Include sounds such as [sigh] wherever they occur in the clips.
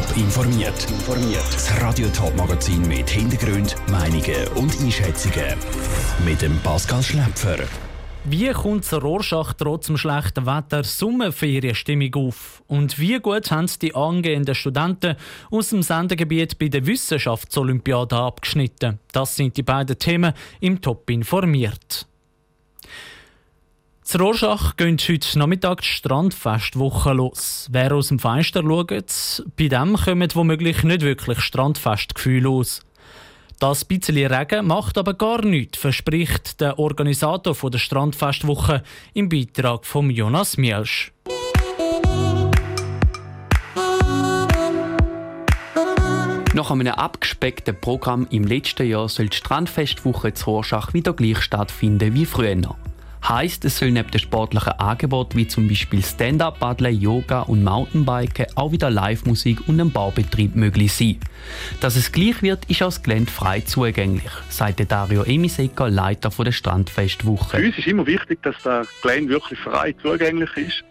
Top informiert. Das Radio Top Magazin mit Hintergrund, Meinungen und Einschätzungen mit dem Pascal Schläpfer. Wie kommt der Rorschach trotz dem schlechten Wetter Sommerferienstimmung auf? Und wie gut haben die angehenden Studenten aus dem Sendegebiet bei der Wissenschaftsolympiade abgeschnitten? Das sind die beiden Themen im Top informiert. Zur Rorschach geht heute Nachmittag die Strandfestwoche los. Wer aus dem Fenster schaut, bei dem kommen womöglich nicht wirklich Strandfestgefühle aus. Das bisschen Regen macht aber gar nichts, verspricht der Organisator der Strandfestwoche im Beitrag von Jonas Mielsch. Nach einem abgespeckten Programm im letzten Jahr soll die Strandfestwoche zu Rorschach wieder gleich stattfinden wie früher. Heißt, es soll neben den sportlichen Angeboten wie zum Beispiel Stand-up, Paddeln, Yoga und Mountainbiken auch wieder Live-Musik und ein Baubetrieb möglich sein. Dass es gleich wird, ist als Gelände frei zugänglich, sagte Dario Emisecker, Leiter der Strandfestwoche. Für uns ist immer wichtig, dass das Gelände wirklich frei zugänglich ist.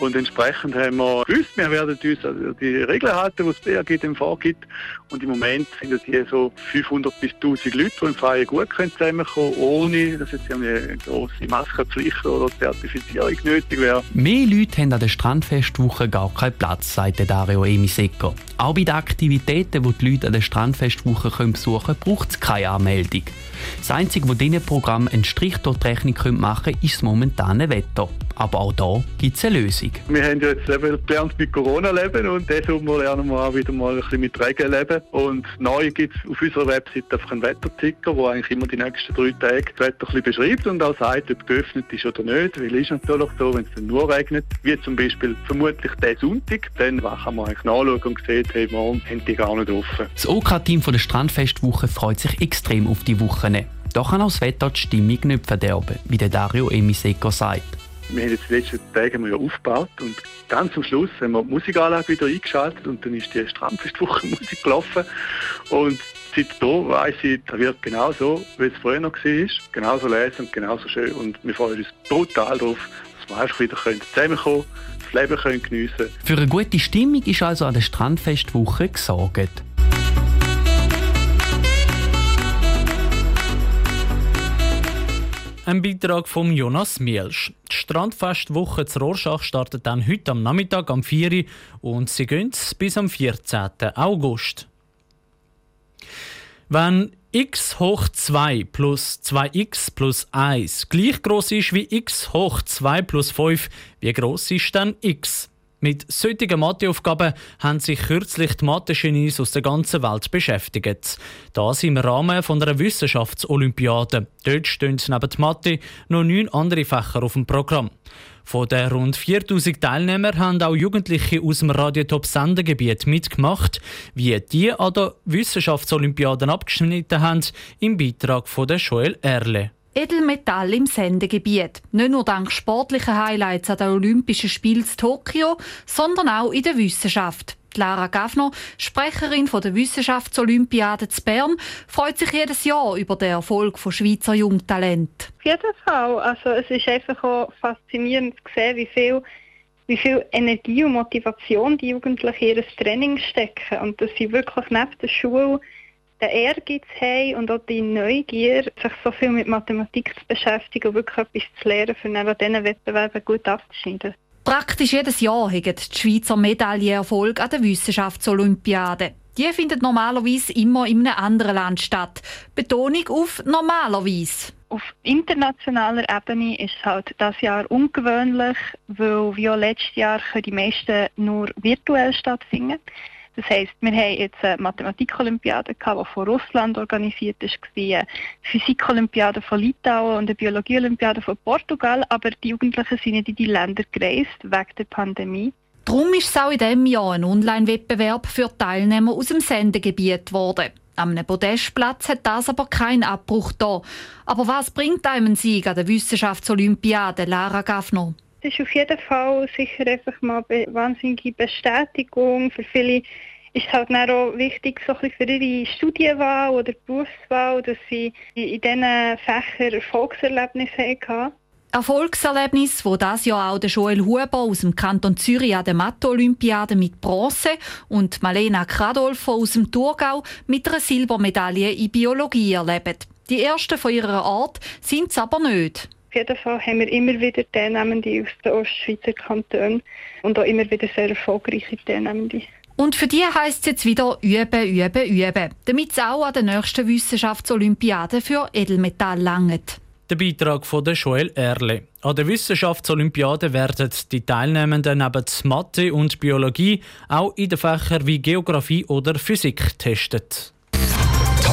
Und entsprechend haben wir gewusst, wir werden uns an die Regeln halten, die das BAG dem vorgibt. Und im Moment sind es hier so 500 bis 1000 Leute, die im Freien gut zusammenkommen können, ohne dass jetzt eine grosse Maskenpflicht oder Zertifizierung nötig wäre. Mehr Leute haben an der Strandfestwoche gar keinen Platz, sagte Dario Emisecker. Auch bei den Aktivitäten, die die Leute an der Strandfestwoche besuchen können, braucht es keine Anmeldung. Das Einzige, was diesen Programm einen Strich durch die Rechnung machen können, ist das momentane Wetter. Aber auch da gibt es eine Lösung. Wir haben jetzt eben gelernt mit Corona leben und diesen Sommer lernen wir auch wieder mal ein bisschen mit Regen leben. Und neu gibt es auf unserer Website einfach einen Wetterticker, der eigentlich immer die nächsten drei Tage das Wetter ein bisschen beschreibt und auch sagt, ob geöffnet ist oder nicht. Weil es ist natürlich so, wenn es dann nur regnet, wie zum Beispiel vermutlich der Sonntag, dann kann man eigentlich nachschauen und sehen, hey, morgen haben die gar nicht offen. Das OK-Team OK der Strandfestwoche freut sich extrem auf die Woche. Da kann auch das Wetter die Stimmung nicht verderben, wie der Dario Emiseco sagt. Wir haben jetzt die letzten Tage ja aufgebaut und ganz am Schluss haben wir die Musikanlage wieder eingeschaltet und dann ist die Strandfestwoche [laughs] Musik gelaufen und seit da weiss ich, da wird genau so, wie es früher noch war, genauso lesen und genauso schön und wir freuen uns brutal darauf, dass wir einfach wieder zusammenkommen können, das Leben können geniessen können. Für eine gute Stimmung ist also an der Strandfestwoche gesorgt. Ein Beitrag von Jonas Mielsch. Die Strandfestwoche zu Rorschach startet dann heute am Nachmittag am 4 Uhr und sie gehen bis am 14. August. Wenn x hoch 2 plus 2x plus 1 gleich groß ist wie x hoch 2 plus 5, wie groß ist dann x? Mit solchen Matheaufgaben haben sich kürzlich die Mathe-Genies aus der ganzen Welt beschäftigt. Das im Rahmen von einer Wissenschaftsolympiade. Dort stehen neben Mathe noch neun andere Fächer auf dem Programm. Von den rund 4000 Teilnehmern haben auch Jugendliche aus dem Radiotop-Sendegebiet mitgemacht. Wie die an der Wissenschaftsolympiaden abgeschnitten haben, im Beitrag von Joel Erle. Edelmetall im Sendegebiet. Nicht nur dank sportlicher Highlights an den Olympischen Spielen in Tokio, sondern auch in der Wissenschaft. Lara Gaffner, Sprecherin der Wissenschaftsolympiade zu Bern, freut sich jedes Jahr über den Erfolg von Schweizer Jungtalent. Auf jeden Fall. Also es ist einfach auch faszinierend zu sehen, wie viel, wie viel Energie und Motivation die Jugendlichen in ihr Training stecken und dass sie wirklich neben der Schule den Ehrgeiz haben und auch die Neugier, sich so viel mit Mathematik zu beschäftigen und wirklich etwas zu lernen, für an diesen Wettbewerben gut abzuschneiden. Praktisch jedes Jahr haben die Schweizer Medaillenerfolg an der Wissenschaftsolympiade. Die findet normalerweise immer in einem anderen Land statt. Betonung auf normalerweise. Auf internationaler Ebene ist es halt das Jahr ungewöhnlich, weil wie auch letztes Jahr können die meisten nur virtuell stattfinden. Das heisst, wir haben jetzt eine Mathematik-Olympiade die von Russland organisiert ist, eine Physik-Olympiade von Litauen und eine Biologie-Olympiade von Portugal, aber die Jugendlichen sind nicht in die Länder gereist, wegen der Pandemie. Darum ist es auch in diesem Jahr ein Online-Wettbewerb für Teilnehmer aus dem Sendegebiet geworden. Am Podestplatz hat das aber keinen Abbruch da. Aber was bringt einem ein Sieg an der Wissenschaftsolympiade, Lara Gaffner? Es ist auf jeden Fall sicher einfach mal eine wahnsinnige Bestätigung. Für viele ist es halt auch wichtig so ein für ihre Studienwahl oder Berufswahl, dass sie in diesen Fächern Erfolgserlebnisse hatten. Erfolgserlebnis, wo das Jahr auch der Joel Huber aus dem Kanton Zürich an der Mathe-Olympiade mit Bronze und Malena Kradolfer aus dem Thurgau mit einer Silbermedaille in Biologie erleben. Die ersten von ihrer Art sind es aber nicht. Auf jeden Fall haben wir immer wieder Teilnehmende aus den Ostschweizer Kantonen und auch immer wieder sehr erfolgreiche Teilnehmende. Und für die heisst es jetzt wieder üben, üben, üben, damit es auch an der nächsten Wissenschaftsolympiade für Edelmetall langt. Der Beitrag von Joel Erle. An der Wissenschaftsolympiade werden die Teilnehmenden neben Mathe und Biologie auch in den Fächern wie Geografie oder Physik getestet.